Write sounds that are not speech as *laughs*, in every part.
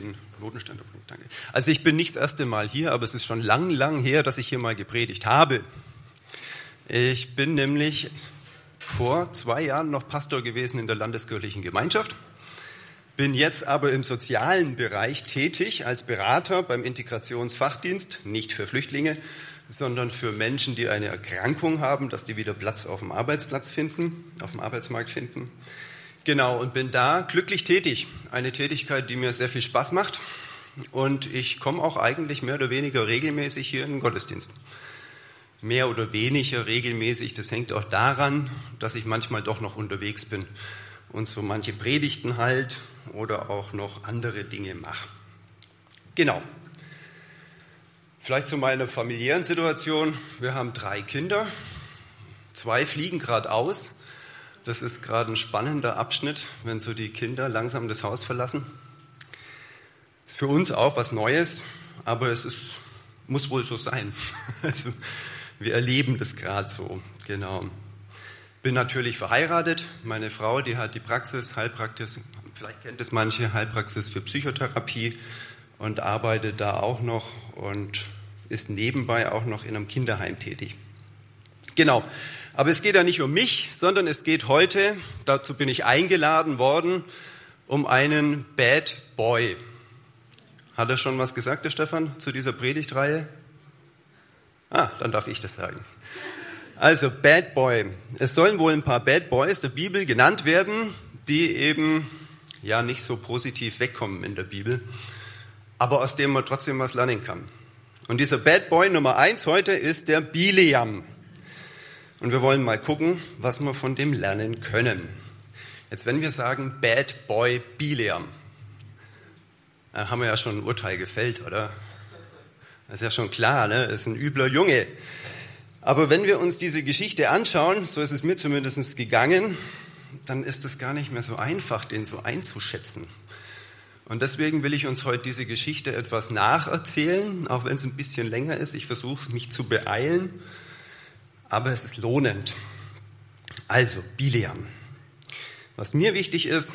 den Notenständerpunkt, danke. Also ich bin nicht das erste Mal hier, aber es ist schon lang, lang her, dass ich hier mal gepredigt habe. Ich bin nämlich vor zwei Jahren noch Pastor gewesen in der Landeskirchlichen Gemeinschaft, bin jetzt aber im sozialen Bereich tätig als Berater beim Integrationsfachdienst, nicht für Flüchtlinge, sondern für Menschen, die eine Erkrankung haben, dass die wieder Platz auf dem Arbeitsplatz finden, auf dem Arbeitsmarkt finden. Genau, und bin da glücklich tätig. Eine Tätigkeit, die mir sehr viel Spaß macht. Und ich komme auch eigentlich mehr oder weniger regelmäßig hier in den Gottesdienst. Mehr oder weniger regelmäßig, das hängt auch daran, dass ich manchmal doch noch unterwegs bin und so manche Predigten halt oder auch noch andere Dinge mache. Genau. Vielleicht zu meiner familiären Situation. Wir haben drei Kinder. Zwei fliegen gerade aus. Das ist gerade ein spannender Abschnitt, wenn so die Kinder langsam das Haus verlassen. Ist für uns auch was Neues, aber es ist, muss wohl so sein. *laughs* Also, wir erleben das gerade so, genau. Bin natürlich verheiratet. Meine Frau, die hat die Praxis, Heilpraxis, vielleicht kennt es manche, Heilpraxis für Psychotherapie und arbeitet da auch noch und ist nebenbei auch noch in einem Kinderheim tätig. Genau. Aber es geht ja nicht um mich, sondern es geht heute, dazu bin ich eingeladen worden, um einen Bad Boy. Hat er schon was gesagt, der Stefan, zu dieser Predigtreihe? Ah, dann darf ich das sagen. Also, Bad Boy. Es sollen wohl ein paar Bad Boys der Bibel genannt werden, die eben ja nicht so positiv wegkommen in der Bibel, aber aus dem man trotzdem was lernen kann. Und dieser Bad Boy Nummer eins heute ist der Bileam. Und wir wollen mal gucken, was wir von dem lernen können. Jetzt, wenn wir sagen Bad Boy Bileam, dann haben wir ja schon ein Urteil gefällt, oder? Das ist ja schon klar, ne? Das ist ein übler Junge. Aber wenn wir uns diese Geschichte anschauen, so ist es mir zumindest gegangen, dann ist es gar nicht mehr so einfach, den so einzuschätzen. Und deswegen will ich uns heute diese Geschichte etwas nacherzählen, auch wenn es ein bisschen länger ist. Ich versuche mich zu beeilen aber es ist lohnend. Also, Bileam. Was mir wichtig ist,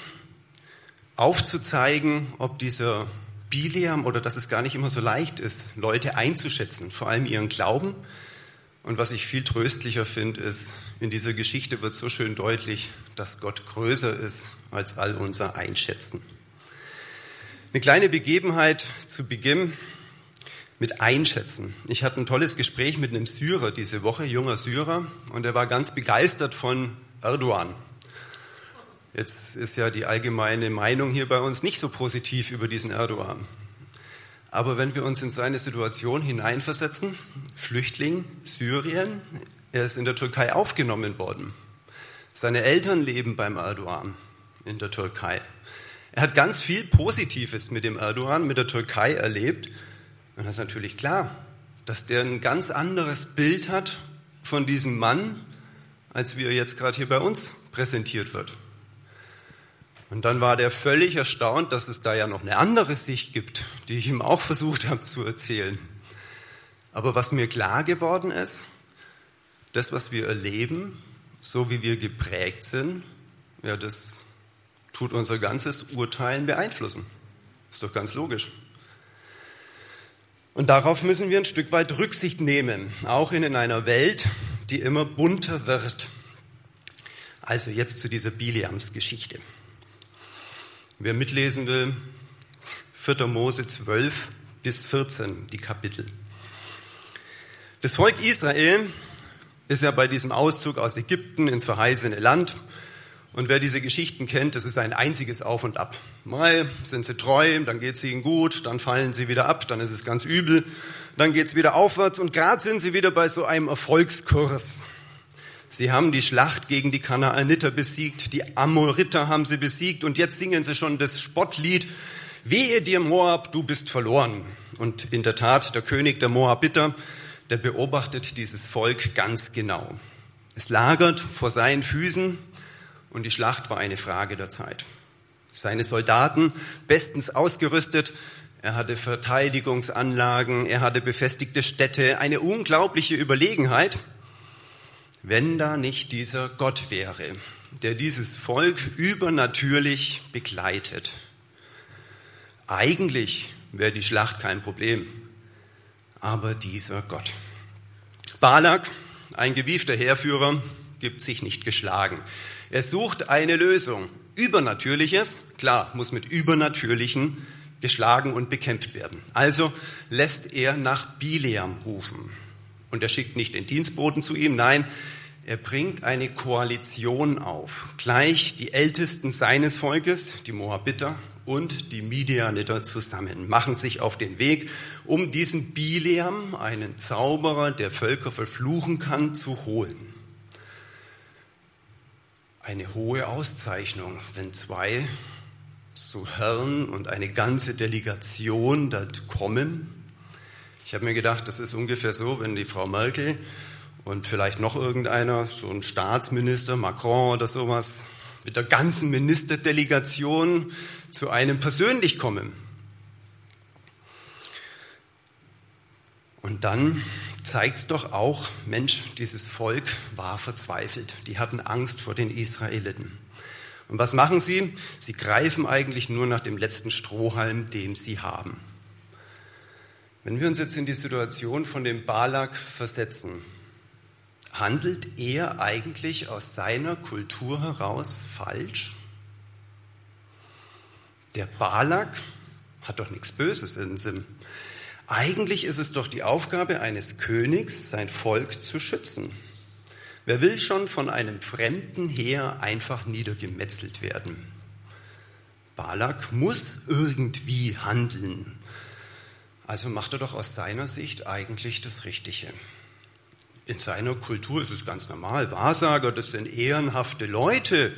aufzuzeigen, ob dieser Bileam oder dass es gar nicht immer so leicht ist, Leute einzuschätzen, vor allem ihren Glauben. Und was ich viel tröstlicher finde, ist, in dieser Geschichte wird so schön deutlich, dass Gott größer ist als all unser Einschätzen. Eine kleine Begebenheit zu Beginn mit einschätzen. Ich hatte ein tolles Gespräch mit einem Syrer diese Woche, junger Syrer, und er war ganz begeistert von Erdogan. Jetzt ist ja die allgemeine Meinung hier bei uns nicht so positiv über diesen Erdogan. Aber wenn wir uns in seine Situation hineinversetzen, Flüchtling, Syrien, er ist in der Türkei aufgenommen worden. Seine Eltern leben beim Erdogan in der Türkei. Er hat ganz viel Positives mit dem Erdogan, mit der Türkei erlebt und das ist natürlich klar, dass der ein ganz anderes Bild hat von diesem Mann, als wie er jetzt gerade hier bei uns präsentiert wird. Und dann war der völlig erstaunt, dass es da ja noch eine andere Sicht gibt, die ich ihm auch versucht habe zu erzählen. Aber was mir klar geworden ist, das, was wir erleben, so wie wir geprägt sind, ja, das tut unser ganzes Urteilen beeinflussen. Ist doch ganz logisch. Und darauf müssen wir ein Stück weit Rücksicht nehmen, auch in einer Welt, die immer bunter wird. Also jetzt zu dieser Biliams-Geschichte. Wer mitlesen will, 4. Mose 12 bis 14, die Kapitel. Das Volk Israel ist ja bei diesem Auszug aus Ägypten ins verheißene Land und wer diese Geschichten kennt, das ist ein einziges Auf und Ab. Mal sind sie treu, dann geht es ihnen gut, dann fallen sie wieder ab, dann ist es ganz übel, dann geht es wieder aufwärts und gerade sind sie wieder bei so einem Erfolgskurs. Sie haben die Schlacht gegen die Kanaaniter besiegt, die Amoriter haben sie besiegt und jetzt singen sie schon das Spottlied, Wehe dir Moab, du bist verloren. Und in der Tat, der König der Moabiter, der beobachtet dieses Volk ganz genau. Es lagert vor seinen Füßen, und die Schlacht war eine Frage der Zeit. Seine Soldaten bestens ausgerüstet, er hatte Verteidigungsanlagen, er hatte befestigte Städte, eine unglaubliche Überlegenheit, wenn da nicht dieser Gott wäre, der dieses Volk übernatürlich begleitet. Eigentlich wäre die Schlacht kein Problem, aber dieser Gott. Balak, ein gewiefter Heerführer, gibt sich nicht geschlagen. Er sucht eine Lösung. Übernatürliches, klar, muss mit Übernatürlichen geschlagen und bekämpft werden. Also lässt er nach Bileam rufen. Und er schickt nicht den Dienstboten zu ihm, nein, er bringt eine Koalition auf. Gleich die Ältesten seines Volkes, die Moabiter und die Midianiter zusammen, machen sich auf den Weg, um diesen Bileam, einen Zauberer, der Völker verfluchen kann, zu holen eine hohe Auszeichnung, wenn zwei so Herren und eine ganze Delegation dort kommen. Ich habe mir gedacht, das ist ungefähr so, wenn die Frau Merkel und vielleicht noch irgendeiner, so ein Staatsminister, Macron oder sowas, mit der ganzen Ministerdelegation zu einem persönlich kommen. Und dann zeigt doch auch, Mensch, dieses Volk war verzweifelt. Die hatten Angst vor den Israeliten. Und was machen sie? Sie greifen eigentlich nur nach dem letzten Strohhalm, den sie haben. Wenn wir uns jetzt in die Situation von dem Balak versetzen, handelt er eigentlich aus seiner Kultur heraus falsch? Der Balak hat doch nichts Böses in Sinn. Eigentlich ist es doch die Aufgabe eines Königs, sein Volk zu schützen. Wer will schon von einem fremden Heer einfach niedergemetzelt werden? Balak muss irgendwie handeln. Also macht er doch aus seiner Sicht eigentlich das Richtige. In seiner Kultur ist es ganz normal. Wahrsager, das sind ehrenhafte Leute,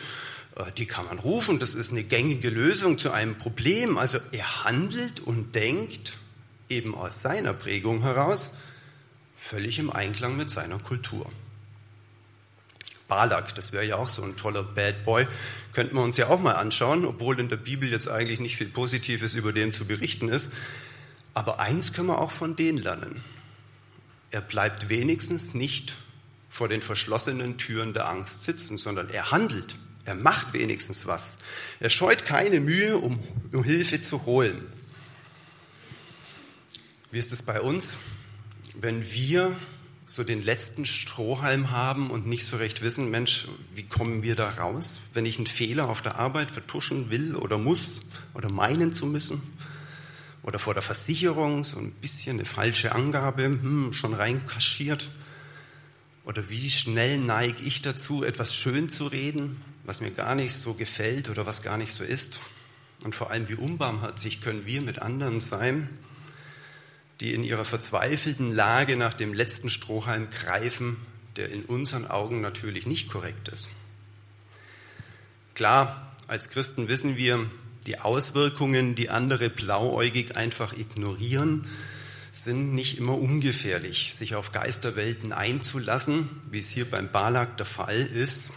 äh, die kann man rufen, das ist eine gängige Lösung zu einem Problem. Also er handelt und denkt eben aus seiner Prägung heraus, völlig im Einklang mit seiner Kultur. Balak, das wäre ja auch so ein toller Bad Boy, könnten wir uns ja auch mal anschauen, obwohl in der Bibel jetzt eigentlich nicht viel Positives über den zu berichten ist. Aber eins können wir auch von denen lernen. Er bleibt wenigstens nicht vor den verschlossenen Türen der Angst sitzen, sondern er handelt. Er macht wenigstens was. Er scheut keine Mühe, um, um Hilfe zu holen. Wie ist es bei uns? Wenn wir so den letzten Strohhalm haben und nicht so recht wissen, Mensch, wie kommen wir da raus, wenn ich einen Fehler auf der Arbeit vertuschen will oder muss oder meinen zu müssen oder vor der Versicherung so ein bisschen eine falsche Angabe hm, schon reinkaschiert oder wie schnell neige ich dazu, etwas schön zu reden, was mir gar nicht so gefällt oder was gar nicht so ist? Und vor allem wie unbarmherzig können wir mit anderen sein, die in ihrer verzweifelten Lage nach dem letzten Strohhalm greifen, der in unseren Augen natürlich nicht korrekt ist. Klar, als Christen wissen wir, die Auswirkungen, die andere blauäugig einfach ignorieren, sind nicht immer ungefährlich. Sich auf Geisterwelten einzulassen, wie es hier beim Balak der Fall ist,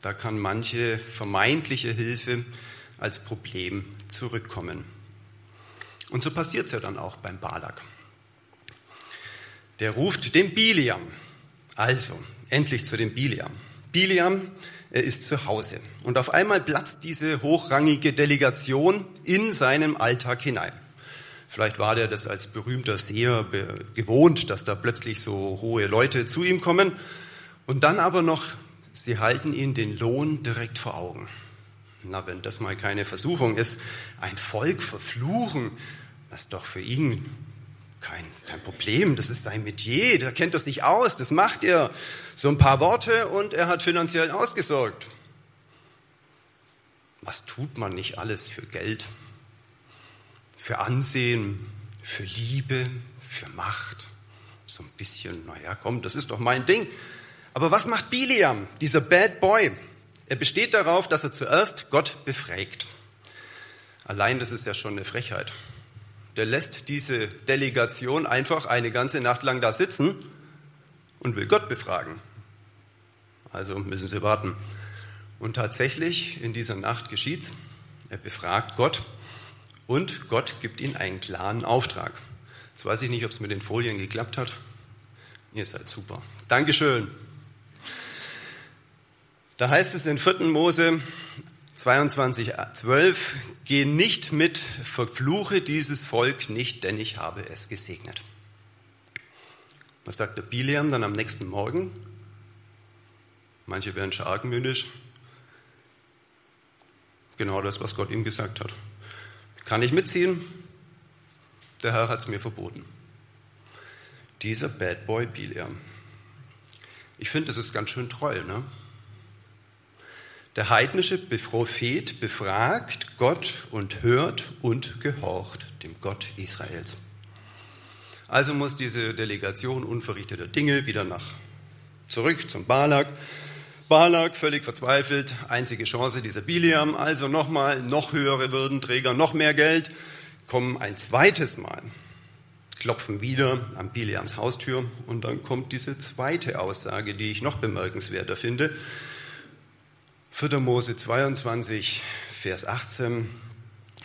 da kann manche vermeintliche Hilfe als Problem zurückkommen. Und so passiert es ja dann auch beim Balak der ruft den Biliam. Also, endlich zu dem Biliam. Biliam, er ist zu Hause. Und auf einmal platzt diese hochrangige Delegation in seinem Alltag hinein. Vielleicht war der das als berühmter Seher gewohnt, dass da plötzlich so hohe Leute zu ihm kommen. Und dann aber noch, sie halten ihn den Lohn direkt vor Augen. Na, wenn das mal keine Versuchung ist, ein Volk verfluchen, was doch für ihn kein, kein Problem, das ist sein Metier, der kennt das nicht aus, das macht er. So ein paar Worte und er hat finanziell ausgesorgt. Was tut man nicht alles für Geld, für Ansehen, für Liebe, für Macht? So ein bisschen, naja, komm, das ist doch mein Ding. Aber was macht Biliam, dieser Bad Boy? Er besteht darauf, dass er zuerst Gott befragt. Allein das ist ja schon eine Frechheit der lässt diese Delegation einfach eine ganze Nacht lang da sitzen und will Gott befragen. Also müssen sie warten. Und tatsächlich in dieser Nacht geschieht's. Er befragt Gott und Gott gibt ihm einen klaren Auftrag. Jetzt weiß ich nicht, ob es mit den Folien geklappt hat. Ihr seid super. Dankeschön. Da heißt es in 4. Mose, 22,12, geh nicht mit, verfluche dieses Volk nicht, denn ich habe es gesegnet. Was sagt der Biliam dann am nächsten Morgen? Manche werden schon argmündisch. Genau das, was Gott ihm gesagt hat. Kann ich mitziehen? Der Herr hat es mir verboten. Dieser Bad Boy Biliam. Ich finde, das ist ganz schön treu. Ne? Der heidnische Prophet befragt Gott und hört und gehorcht dem Gott Israels. Also muss diese Delegation unverrichteter Dinge wieder nach zurück zum Balak. Balak völlig verzweifelt, einzige Chance dieser Biliam, also nochmal noch höhere Würdenträger, noch mehr Geld, kommen ein zweites Mal, klopfen wieder an Biliams Haustür und dann kommt diese zweite Aussage, die ich noch bemerkenswerter finde. 4. Mose 22, Vers 18.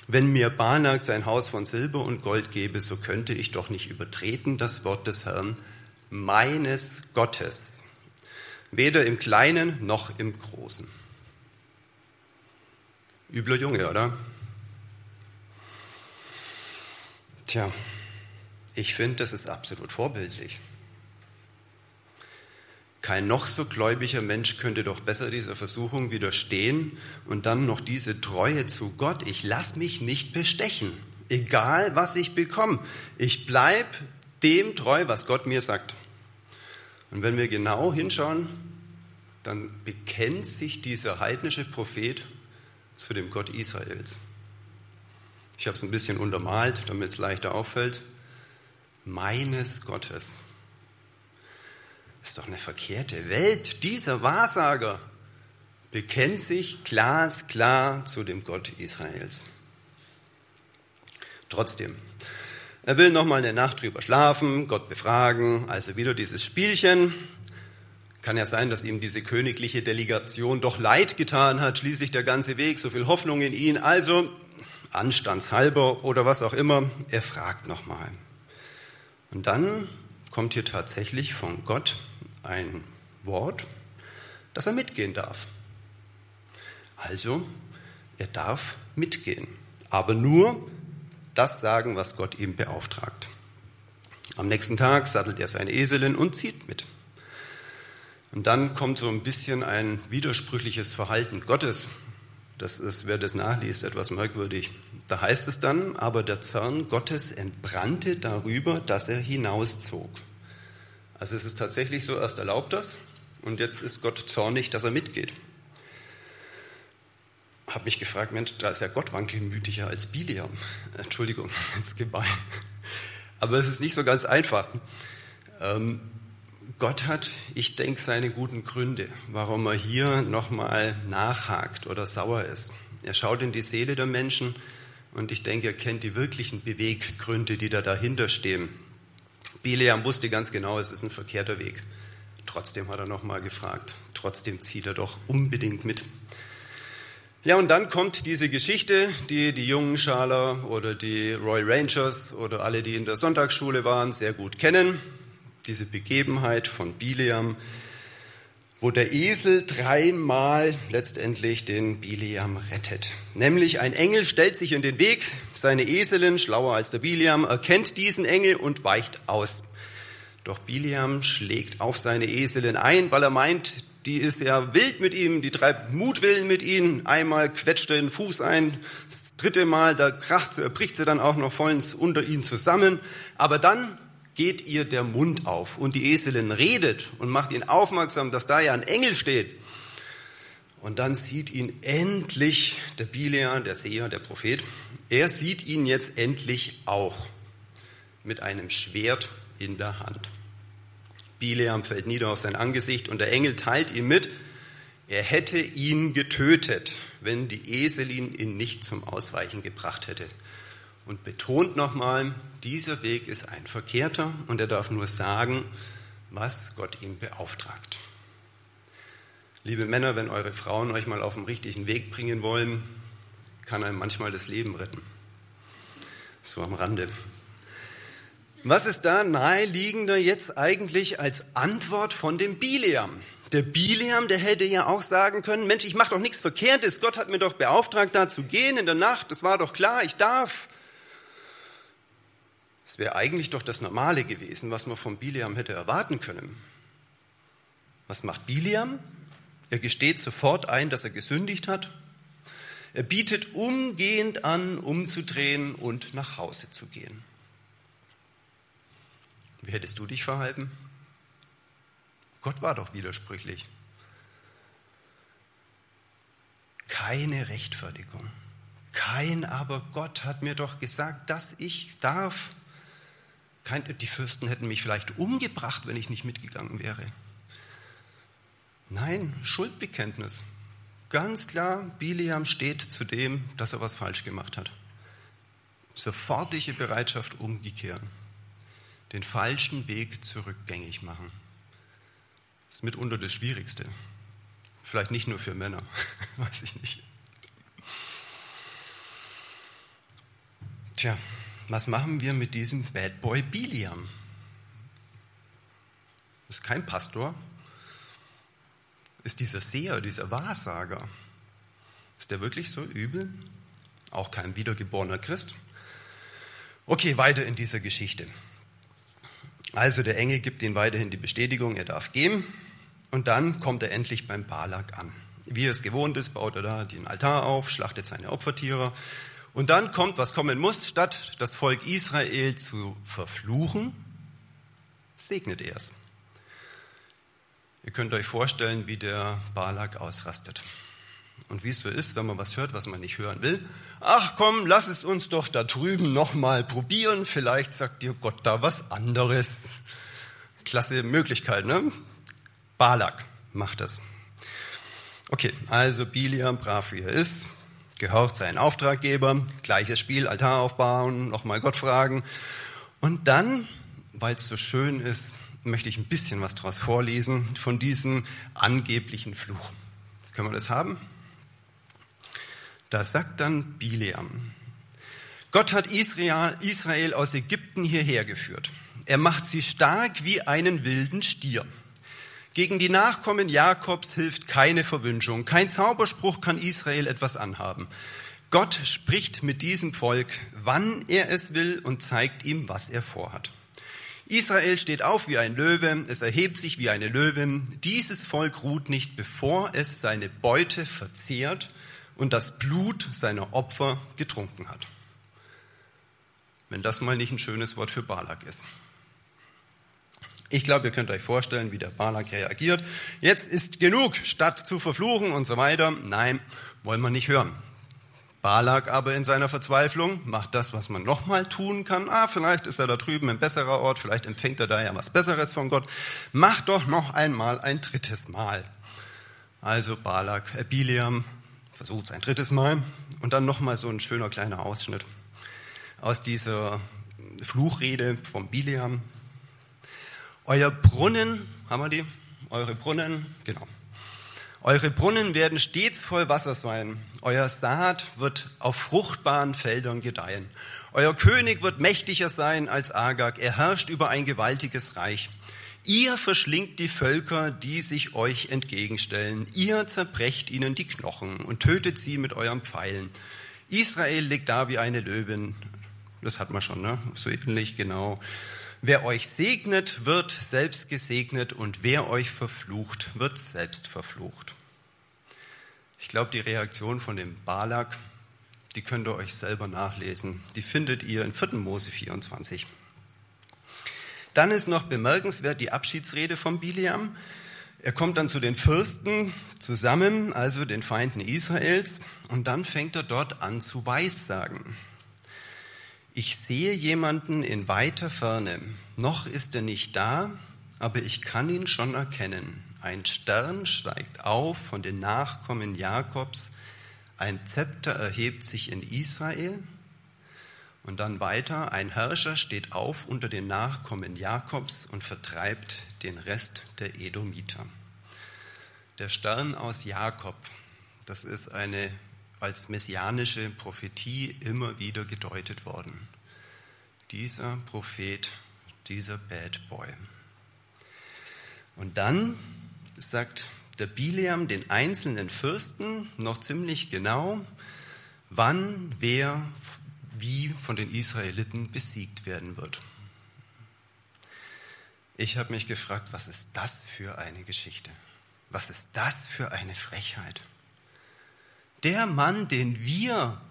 Wenn mir Balak sein Haus von Silber und Gold gebe, so könnte ich doch nicht übertreten das Wort des Herrn, meines Gottes, weder im Kleinen noch im Großen. Übler Junge, oder? Tja, ich finde, das ist absolut vorbildlich. Kein noch so gläubiger Mensch könnte doch besser dieser Versuchung widerstehen und dann noch diese Treue zu Gott. Ich lasse mich nicht bestechen, egal was ich bekomme. Ich bleibe dem treu, was Gott mir sagt. Und wenn wir genau hinschauen, dann bekennt sich dieser heidnische Prophet zu dem Gott Israels. Ich habe es ein bisschen untermalt, damit es leichter auffällt. Meines Gottes. Ist doch eine verkehrte Welt. Dieser Wahrsager bekennt sich glasklar zu dem Gott Israels. Trotzdem, er will noch mal eine Nacht drüber schlafen, Gott befragen, also wieder dieses Spielchen. Kann ja sein, dass ihm diese königliche Delegation doch leid getan hat, schließlich der ganze Weg, so viel Hoffnung in ihn. Also, anstandshalber oder was auch immer, er fragt nochmal. Und dann kommt hier tatsächlich von Gott ein Wort, dass er mitgehen darf. Also, er darf mitgehen, aber nur das sagen, was Gott ihm beauftragt. Am nächsten Tag sattelt er seine Eselin und zieht mit. Und dann kommt so ein bisschen ein widersprüchliches Verhalten Gottes. Das ist, wer das nachliest, etwas merkwürdig. Da heißt es dann, aber der Zorn Gottes entbrannte darüber, dass er hinauszog. Also es ist tatsächlich so, erst erlaubt das und jetzt ist Gott zornig, dass er mitgeht. Habe mich gefragt, Mensch, da ist ja Gott wankelmütiger als Biliam. *laughs* Entschuldigung, jetzt gemein. Aber es ist nicht so ganz einfach. Ähm, Gott hat, ich denke, seine guten Gründe, warum er hier nochmal nachhakt oder sauer ist. Er schaut in die Seele der Menschen und ich denke, er kennt die wirklichen Beweggründe, die da dahinter stehen. Bileam wusste ganz genau, es ist ein verkehrter Weg. Trotzdem hat er nochmal gefragt. Trotzdem zieht er doch unbedingt mit. Ja, und dann kommt diese Geschichte, die die jungen Schaler oder die Royal Rangers oder alle, die in der Sonntagsschule waren, sehr gut kennen. Diese Begebenheit von Bileam, wo der Esel dreimal letztendlich den Bileam rettet. Nämlich ein Engel stellt sich in den Weg, seine Eselin, schlauer als der Biliam, erkennt diesen Engel und weicht aus. Doch Biliam schlägt auf seine Eselin ein, weil er meint, die ist ja wild mit ihm, die treibt Mutwillen mit ihm. Einmal quetscht er den Fuß ein, das dritte Mal, da kracht, bricht sie dann auch noch vollends unter ihn zusammen. Aber dann geht ihr der Mund auf und die Eselin redet und macht ihn aufmerksam, dass da ja ein Engel steht. Und dann sieht ihn endlich der Bilean, der Seher, der Prophet, er sieht ihn jetzt endlich auch mit einem Schwert in der Hand. Bileam fällt nieder auf sein Angesicht und der Engel teilt ihm mit, er hätte ihn getötet, wenn die Eselin ihn nicht zum Ausweichen gebracht hätte. Und betont nochmal, dieser Weg ist ein verkehrter und er darf nur sagen, was Gott ihm beauftragt. Liebe Männer, wenn eure Frauen euch mal auf den richtigen Weg bringen wollen, kann einem manchmal das Leben retten. So am Rande. Was ist da naheliegender jetzt eigentlich als Antwort von dem Bileam? Der Bileam, der hätte ja auch sagen können, Mensch, ich mache doch nichts Verkehrtes. Gott hat mir doch beauftragt, da zu gehen in der Nacht. Das war doch klar, ich darf. Das wäre eigentlich doch das Normale gewesen, was man vom Bileam hätte erwarten können. Was macht Bileam? Er gesteht sofort ein, dass er gesündigt hat. Er bietet umgehend an, umzudrehen und nach Hause zu gehen. Wie hättest du dich verhalten? Gott war doch widersprüchlich. Keine Rechtfertigung. Kein aber Gott hat mir doch gesagt, dass ich darf. Kein, die Fürsten hätten mich vielleicht umgebracht, wenn ich nicht mitgegangen wäre. Nein, Schuldbekenntnis. Ganz klar, Biliam steht zu dem, dass er was falsch gemacht hat. Sofortige Bereitschaft umgekehren. Den falschen Weg zurückgängig machen. Das ist mitunter das Schwierigste. Vielleicht nicht nur für Männer, *laughs* weiß ich nicht. Tja, was machen wir mit diesem Bad Boy Biliam? Ist kein Pastor, ist dieser Seher, dieser Wahrsager. Ist der wirklich so übel? Auch kein wiedergeborener Christ? Okay, weiter in dieser Geschichte. Also der Engel gibt ihm weiterhin die Bestätigung, er darf gehen. Und dann kommt er endlich beim Balak an. Wie er es gewohnt ist, baut er da den Altar auf, schlachtet seine Opfertiere. Und dann kommt, was kommen muss, statt das Volk Israel zu verfluchen, segnet er es. Ihr könnt euch vorstellen, wie der Balak ausrastet. Und wie es so ist, wenn man was hört, was man nicht hören will. Ach komm, lass es uns doch da drüben nochmal probieren. Vielleicht sagt dir Gott da was anderes. Klasse Möglichkeit, ne? Balak macht das. Okay, also Biliam, brav wie er ist, gehorcht seinen Auftraggeber, gleiches Spiel, Altar aufbauen, nochmal Gott fragen. Und dann, weil es so schön ist, möchte ich ein bisschen was daraus vorlesen von diesem angeblichen Fluch. Können wir das haben? Da sagt dann Bileam, Gott hat Israel, Israel aus Ägypten hierher geführt. Er macht sie stark wie einen wilden Stier. Gegen die Nachkommen Jakobs hilft keine Verwünschung. Kein Zauberspruch kann Israel etwas anhaben. Gott spricht mit diesem Volk, wann er es will und zeigt ihm, was er vorhat. Israel steht auf wie ein Löwe, es erhebt sich wie eine Löwin. Dieses Volk ruht nicht, bevor es seine Beute verzehrt und das Blut seiner Opfer getrunken hat. Wenn das mal nicht ein schönes Wort für Balak ist. Ich glaube, ihr könnt euch vorstellen, wie der Balak reagiert. Jetzt ist genug, statt zu verfluchen und so weiter. Nein, wollen wir nicht hören. Balak aber in seiner Verzweiflung macht das, was man nochmal tun kann. Ah, vielleicht ist er da drüben ein besserer Ort, vielleicht empfängt er da ja was Besseres von Gott. Macht doch noch einmal ein drittes Mal. Also Balak, äh, Biliam versucht es ein drittes Mal und dann nochmal so ein schöner kleiner Ausschnitt aus dieser Fluchrede vom Biliam, euer Brunnen, haben wir die? Eure Brunnen, genau. Eure Brunnen werden stets voll Wasser sein. Euer Saat wird auf fruchtbaren Feldern gedeihen. Euer König wird mächtiger sein als Agag. Er herrscht über ein gewaltiges Reich. Ihr verschlingt die Völker, die sich euch entgegenstellen. Ihr zerbrecht ihnen die Knochen und tötet sie mit euren Pfeilen. Israel liegt da wie eine Löwin. Das hat man schon, ne? So ähnlich, genau. Wer euch segnet, wird selbst gesegnet und wer euch verflucht, wird selbst verflucht. Ich glaube, die Reaktion von dem Balak, die könnt ihr euch selber nachlesen. Die findet ihr in 4. Mose 24. Dann ist noch bemerkenswert die Abschiedsrede von Biliam. Er kommt dann zu den Fürsten zusammen, also den Feinden Israels, und dann fängt er dort an zu weissagen. Ich sehe jemanden in weiter Ferne. Noch ist er nicht da, aber ich kann ihn schon erkennen. Ein Stern steigt auf von den Nachkommen Jakobs. Ein Zepter erhebt sich in Israel. Und dann weiter, ein Herrscher steht auf unter den Nachkommen Jakobs und vertreibt den Rest der Edomiter. Der Stern aus Jakob, das ist eine als messianische Prophetie immer wieder gedeutet worden. Dieser Prophet, dieser Bad Boy. Und dann sagt der Bileam den einzelnen Fürsten noch ziemlich genau, wann wer wie von den Israeliten besiegt werden wird. Ich habe mich gefragt, was ist das für eine Geschichte? Was ist das für eine Frechheit? Der Mann, den wir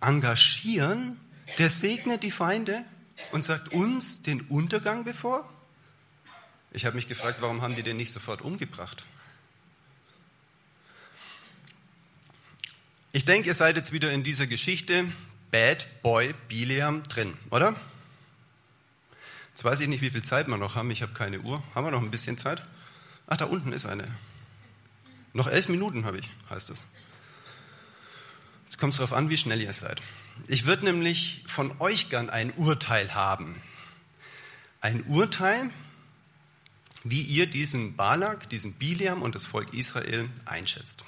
engagieren, der segnet die Feinde und sagt uns den Untergang bevor? Ich habe mich gefragt, warum haben die den nicht sofort umgebracht? Ich denke, ihr seid jetzt wieder in dieser Geschichte Bad Boy Bileam drin, oder? Jetzt weiß ich nicht, wie viel Zeit wir noch haben. Ich habe keine Uhr. Haben wir noch ein bisschen Zeit? Ach, da unten ist eine. Noch elf Minuten habe ich, heißt es. Jetzt kommt es darauf an, wie schnell ihr seid. Ich würde nämlich von euch gern ein Urteil haben. Ein Urteil, wie ihr diesen Balak, diesen Biliam und das Volk Israel einschätzt.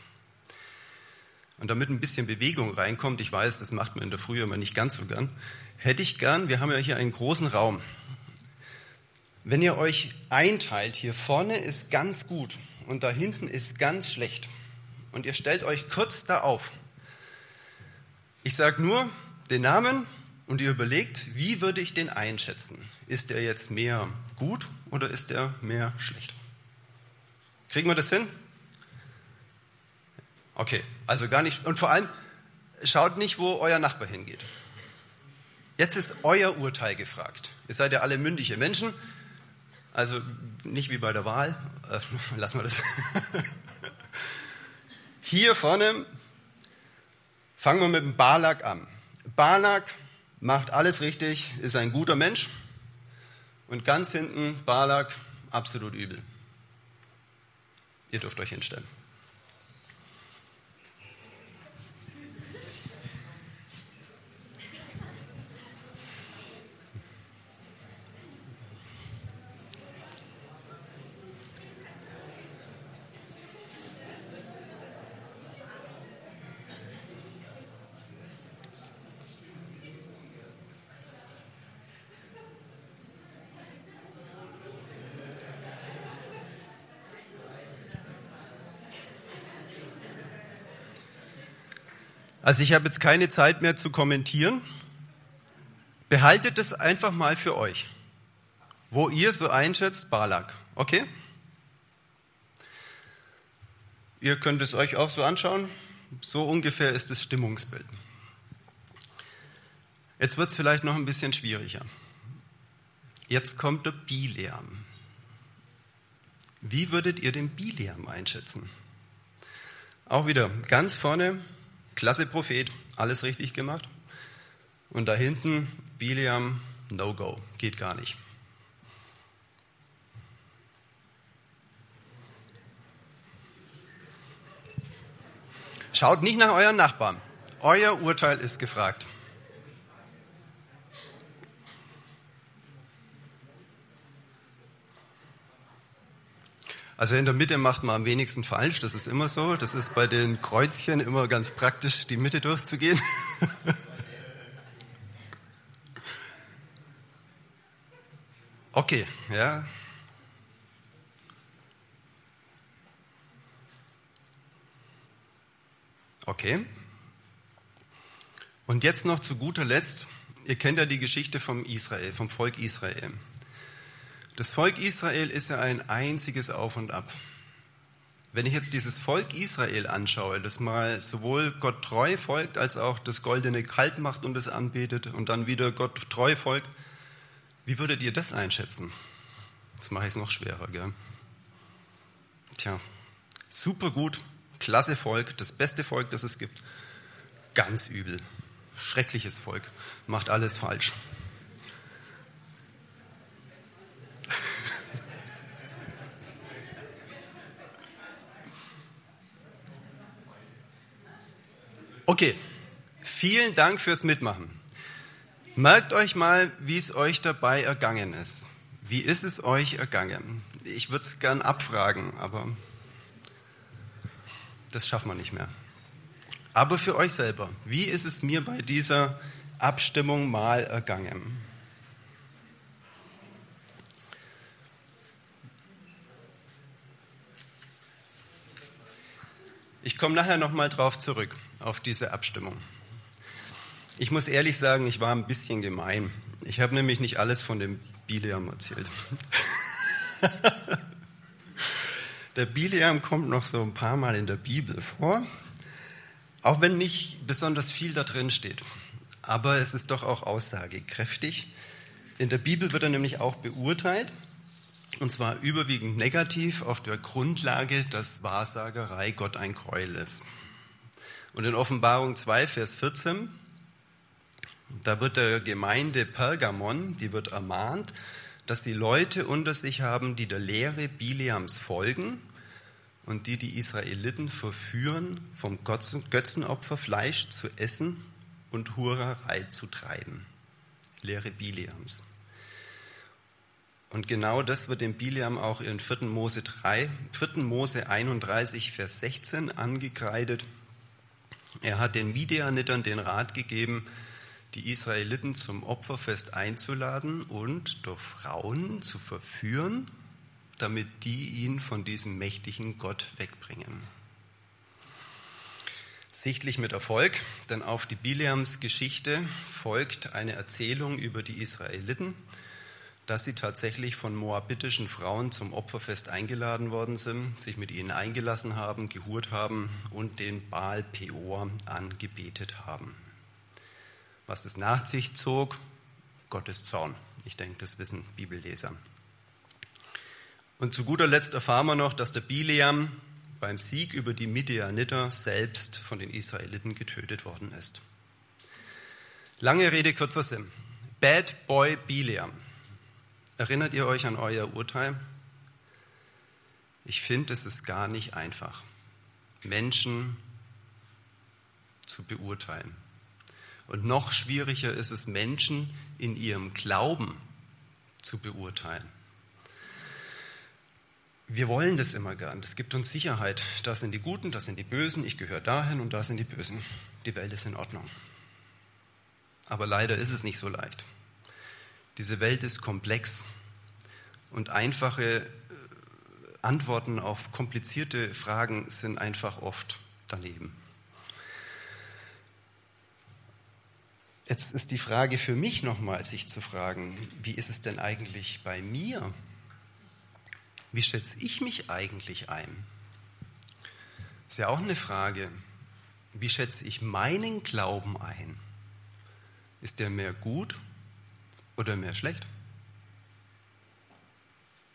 Und damit ein bisschen Bewegung reinkommt, ich weiß, das macht man in der Früh immer nicht ganz so gern, hätte ich gern, wir haben ja hier einen großen Raum. Wenn ihr euch einteilt, hier vorne ist ganz gut und da hinten ist ganz schlecht. Und ihr stellt euch kurz da auf. Ich sage nur den Namen und ihr überlegt, wie würde ich den einschätzen? Ist der jetzt mehr gut oder ist der mehr schlecht? Kriegen wir das hin? Okay, also gar nicht. Und vor allem, schaut nicht, wo euer Nachbar hingeht. Jetzt ist euer Urteil gefragt. Ihr seid ja alle mündige Menschen. Also nicht wie bei der Wahl. Äh, *laughs* lassen wir das. *laughs* Hier vorne fangen wir mit dem Balak an. Balak macht alles richtig, ist ein guter Mensch. Und ganz hinten Balak, absolut übel. Ihr dürft euch hinstellen. Also ich habe jetzt keine Zeit mehr zu kommentieren. Behaltet es einfach mal für euch, wo ihr so einschätzt, Balak. Okay? Ihr könnt es euch auch so anschauen. So ungefähr ist das Stimmungsbild. Jetzt wird es vielleicht noch ein bisschen schwieriger. Jetzt kommt der Bileam. Wie würdet ihr den Bileam einschätzen? Auch wieder ganz vorne klasse Prophet, alles richtig gemacht. Und da hinten Biliam, no go, geht gar nicht. Schaut nicht nach euren Nachbarn. Euer Urteil ist gefragt. Also in der Mitte macht man am wenigsten falsch, das ist immer so. Das ist bei den Kreuzchen immer ganz praktisch, die Mitte durchzugehen. *laughs* okay, ja. Okay. Und jetzt noch zu guter Letzt, ihr kennt ja die Geschichte vom Israel, vom Volk Israel. Das Volk Israel ist ja ein einziges Auf und Ab. Wenn ich jetzt dieses Volk Israel anschaue, das mal sowohl Gott treu folgt, als auch das goldene Kalb macht und es anbetet und dann wieder Gott treu folgt, wie würdet ihr das einschätzen? Jetzt mache ich es noch schwerer, gell? Tja, super gut, klasse Volk, das beste Volk, das es gibt. Ganz übel, schreckliches Volk, macht alles falsch. Okay, vielen Dank fürs Mitmachen. Merkt euch mal, wie es euch dabei ergangen ist. Wie ist es euch ergangen? Ich würde es gern abfragen, aber das schaffen wir nicht mehr. Aber für euch selber, wie ist es mir bei dieser Abstimmung mal ergangen? Ich komme nachher nochmal drauf zurück, auf diese Abstimmung. Ich muss ehrlich sagen, ich war ein bisschen gemein. Ich habe nämlich nicht alles von dem Bileam erzählt. *laughs* der Bileam kommt noch so ein paar Mal in der Bibel vor, auch wenn nicht besonders viel da drin steht. Aber es ist doch auch aussagekräftig. In der Bibel wird er nämlich auch beurteilt, und zwar überwiegend negativ auf der Grundlage, dass Wahrsagerei Gott ein Gräuel ist. Und in Offenbarung 2, Vers 14, da wird der Gemeinde Pergamon, die wird ermahnt, dass die Leute unter sich haben, die der Lehre Bileams folgen und die die Israeliten verführen, vom Götzenopfer Fleisch zu essen und Hurerei zu treiben. Lehre Bileams. Und genau das wird dem Bileam auch in 4. Mose 3, 4. Mose 31, Vers 16 angekreidet. Er hat den Midianitern den Rat gegeben, die Israeliten zum Opferfest einzuladen und durch Frauen zu verführen, damit die ihn von diesem mächtigen Gott wegbringen. Sichtlich mit Erfolg, denn auf die Bileams Geschichte folgt eine Erzählung über die Israeliten, dass sie tatsächlich von moabitischen Frauen zum Opferfest eingeladen worden sind, sich mit ihnen eingelassen haben, gehurt haben und den Baal Peor angebetet haben. Was das nach sich zog, Gottes Zorn. Ich denke, das wissen Bibelleser. Und zu guter Letzt erfahren wir noch, dass der Bileam beim Sieg über die Midianiter selbst von den Israeliten getötet worden ist. Lange Rede, kurzer Sinn. Bad Boy Bileam. Erinnert ihr euch an euer Urteil? Ich finde, es ist gar nicht einfach, Menschen zu beurteilen. Und noch schwieriger ist es, Menschen in ihrem Glauben zu beurteilen. Wir wollen das immer gern. Das gibt uns Sicherheit. Da sind die Guten, da sind die Bösen, ich gehöre dahin und da sind die Bösen. Die Welt ist in Ordnung. Aber leider ist es nicht so leicht. Diese Welt ist komplex und einfache äh, Antworten auf komplizierte Fragen sind einfach oft daneben. Jetzt ist die Frage für mich nochmal, sich zu fragen, wie ist es denn eigentlich bei mir? Wie schätze ich mich eigentlich ein? Ist ja auch eine Frage. Wie schätze ich meinen Glauben ein? Ist der mehr gut oder mehr schlecht?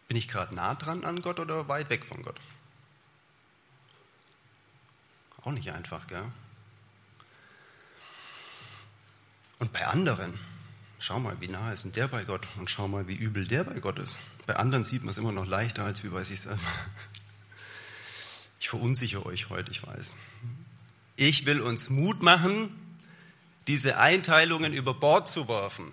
Bin ich gerade nah dran an Gott oder weit weg von Gott? Auch nicht einfach, gell? Und bei anderen, schau mal, wie nah ist denn der bei Gott und schau mal, wie übel der bei Gott ist. Bei anderen sieht man es immer noch leichter als wie bei sich selber. Ich verunsichere euch heute, ich weiß. Ich will uns Mut machen, diese Einteilungen über Bord zu werfen,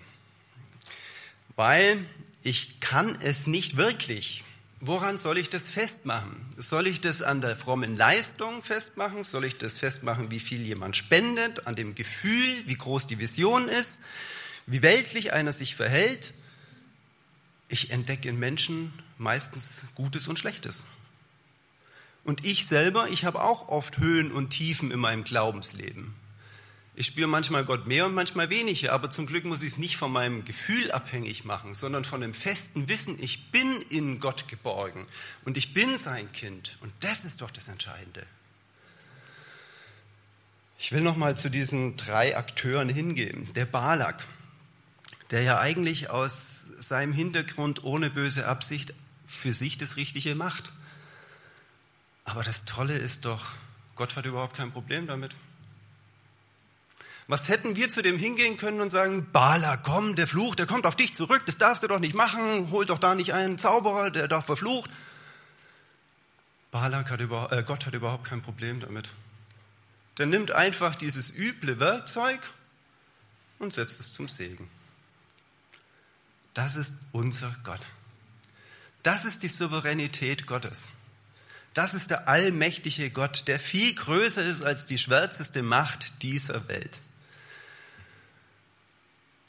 weil ich kann es nicht wirklich. Woran soll ich das festmachen? Soll ich das an der frommen Leistung festmachen? Soll ich das festmachen, wie viel jemand spendet, an dem Gefühl, wie groß die Vision ist, wie weltlich einer sich verhält? Ich entdecke in Menschen meistens Gutes und Schlechtes. Und ich selber, ich habe auch oft Höhen und Tiefen in meinem Glaubensleben. Ich spüre manchmal Gott mehr und manchmal weniger, aber zum Glück muss ich es nicht von meinem Gefühl abhängig machen, sondern von dem festen Wissen, ich bin in Gott geborgen und ich bin sein Kind. Und das ist doch das Entscheidende. Ich will noch mal zu diesen drei Akteuren hingehen. Der Balak, der ja eigentlich aus seinem Hintergrund ohne böse Absicht für sich das Richtige macht. Aber das Tolle ist doch, Gott hat überhaupt kein Problem damit. Was hätten wir zu dem hingehen können und sagen, Bala, komm, der Fluch, der kommt auf dich zurück, das darfst du doch nicht machen, hol doch da nicht einen Zauberer, der doch verflucht. Balak hat über, äh, Gott hat überhaupt kein Problem damit. Der nimmt einfach dieses üble Werkzeug und setzt es zum Segen. Das ist unser Gott. Das ist die Souveränität Gottes. Das ist der allmächtige Gott, der viel größer ist als die schwärzeste Macht dieser Welt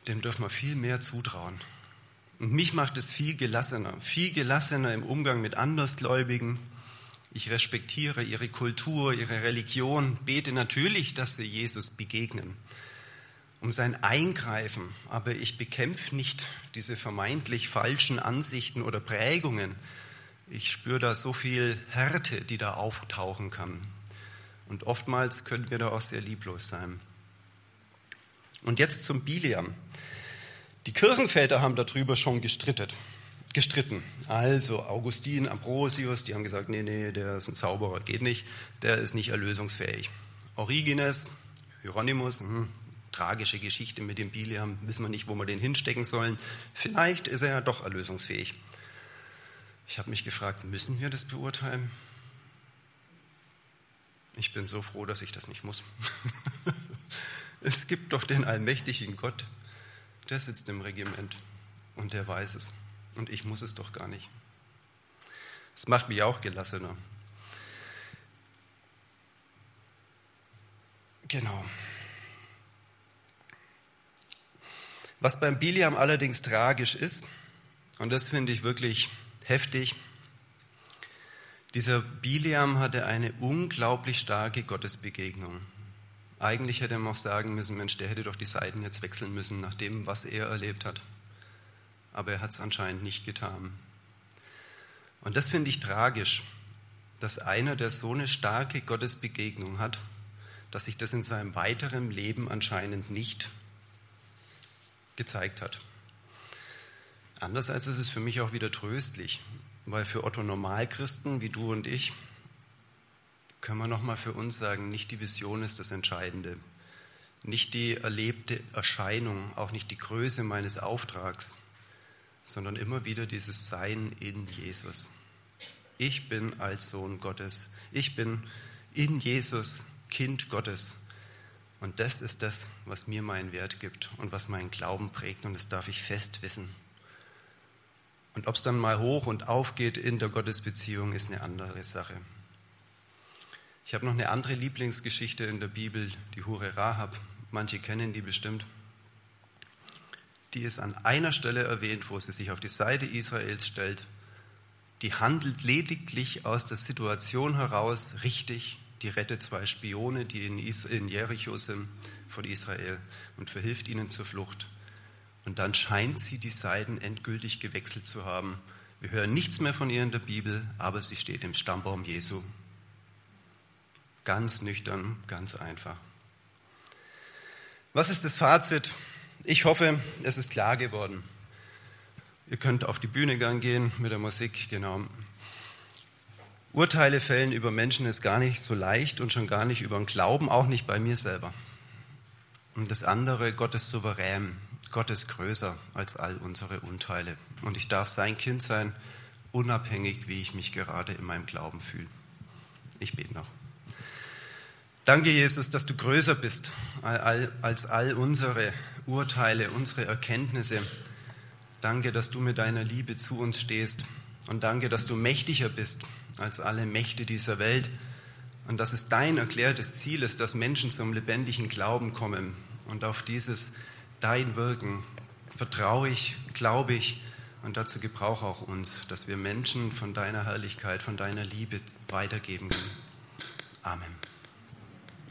dem dürfen wir viel mehr zutrauen. Und mich macht es viel gelassener, viel gelassener im Umgang mit Andersgläubigen, Ich respektiere ihre Kultur, ihre Religion, bete natürlich, dass sie Jesus begegnen, um sein Eingreifen, aber ich bekämpfe nicht diese vermeintlich falschen Ansichten oder Prägungen. Ich spüre da so viel Härte, die da auftauchen kann. Und oftmals können wir da auch sehr lieblos sein. Und jetzt zum Biliam. Die Kirchenväter haben darüber schon gestritten. gestritten. Also Augustin, Ambrosius, die haben gesagt, nee, nee, der ist ein Zauberer, geht nicht, der ist nicht erlösungsfähig. Origenes, Hieronymus, hm, tragische Geschichte mit dem Biliam, wissen wir nicht, wo wir den hinstecken sollen. Vielleicht ist er ja doch erlösungsfähig. Ich habe mich gefragt, müssen wir das beurteilen? Ich bin so froh, dass ich das nicht muss. *laughs* es gibt doch den allmächtigen Gott, der sitzt im Regiment und der weiß es. Und ich muss es doch gar nicht. Das macht mich auch gelassener. Genau. Was beim Biliam allerdings tragisch ist, und das finde ich wirklich heftig, dieser Biliam hatte eine unglaublich starke Gottesbegegnung. Eigentlich hätte man auch sagen müssen, Mensch, der hätte doch die Seiten jetzt wechseln müssen nach dem, was er erlebt hat. Aber er hat es anscheinend nicht getan. Und das finde ich tragisch, dass einer, der so eine starke Gottesbegegnung hat, dass sich das in seinem weiteren Leben anscheinend nicht gezeigt hat. Andererseits ist es für mich auch wieder tröstlich, weil für Otto Normalchristen wie du und ich können wir nochmal für uns sagen, nicht die Vision ist das Entscheidende, nicht die erlebte Erscheinung, auch nicht die Größe meines Auftrags, sondern immer wieder dieses Sein in Jesus. Ich bin als Sohn Gottes, ich bin in Jesus Kind Gottes. Und das ist das, was mir meinen Wert gibt und was meinen Glauben prägt und das darf ich fest wissen. Und ob es dann mal hoch und auf geht in der Gottesbeziehung, ist eine andere Sache. Ich habe noch eine andere Lieblingsgeschichte in der Bibel, die Hure Rahab. Manche kennen die bestimmt. Die ist an einer Stelle erwähnt, wo sie sich auf die Seite Israels stellt. Die handelt lediglich aus der Situation heraus richtig. Die rettet zwei Spione, die in Jericho sind, von Israel und verhilft ihnen zur Flucht. Und dann scheint sie die Seiten endgültig gewechselt zu haben. Wir hören nichts mehr von ihr in der Bibel, aber sie steht im Stammbaum Jesu. Ganz nüchtern, ganz einfach. Was ist das Fazit? Ich hoffe, es ist klar geworden. Ihr könnt auf die Bühne gehen mit der Musik, genau. Urteile fällen über Menschen ist gar nicht so leicht und schon gar nicht über den Glauben, auch nicht bei mir selber. Und das andere, Gott ist souverän. Gott ist größer als all unsere Unteile. Und ich darf sein Kind sein, unabhängig, wie ich mich gerade in meinem Glauben fühle. Ich bete noch. Danke, Jesus, dass du größer bist als all unsere Urteile, unsere Erkenntnisse. Danke, dass du mit deiner Liebe zu uns stehst. Und danke, dass du mächtiger bist als alle Mächte dieser Welt. Und dass es dein erklärtes Ziel ist, dass Menschen zum lebendigen Glauben kommen. Und auf dieses dein Wirken vertraue ich, glaube ich und dazu gebrauche auch uns, dass wir Menschen von deiner Herrlichkeit, von deiner Liebe weitergeben können. Amen.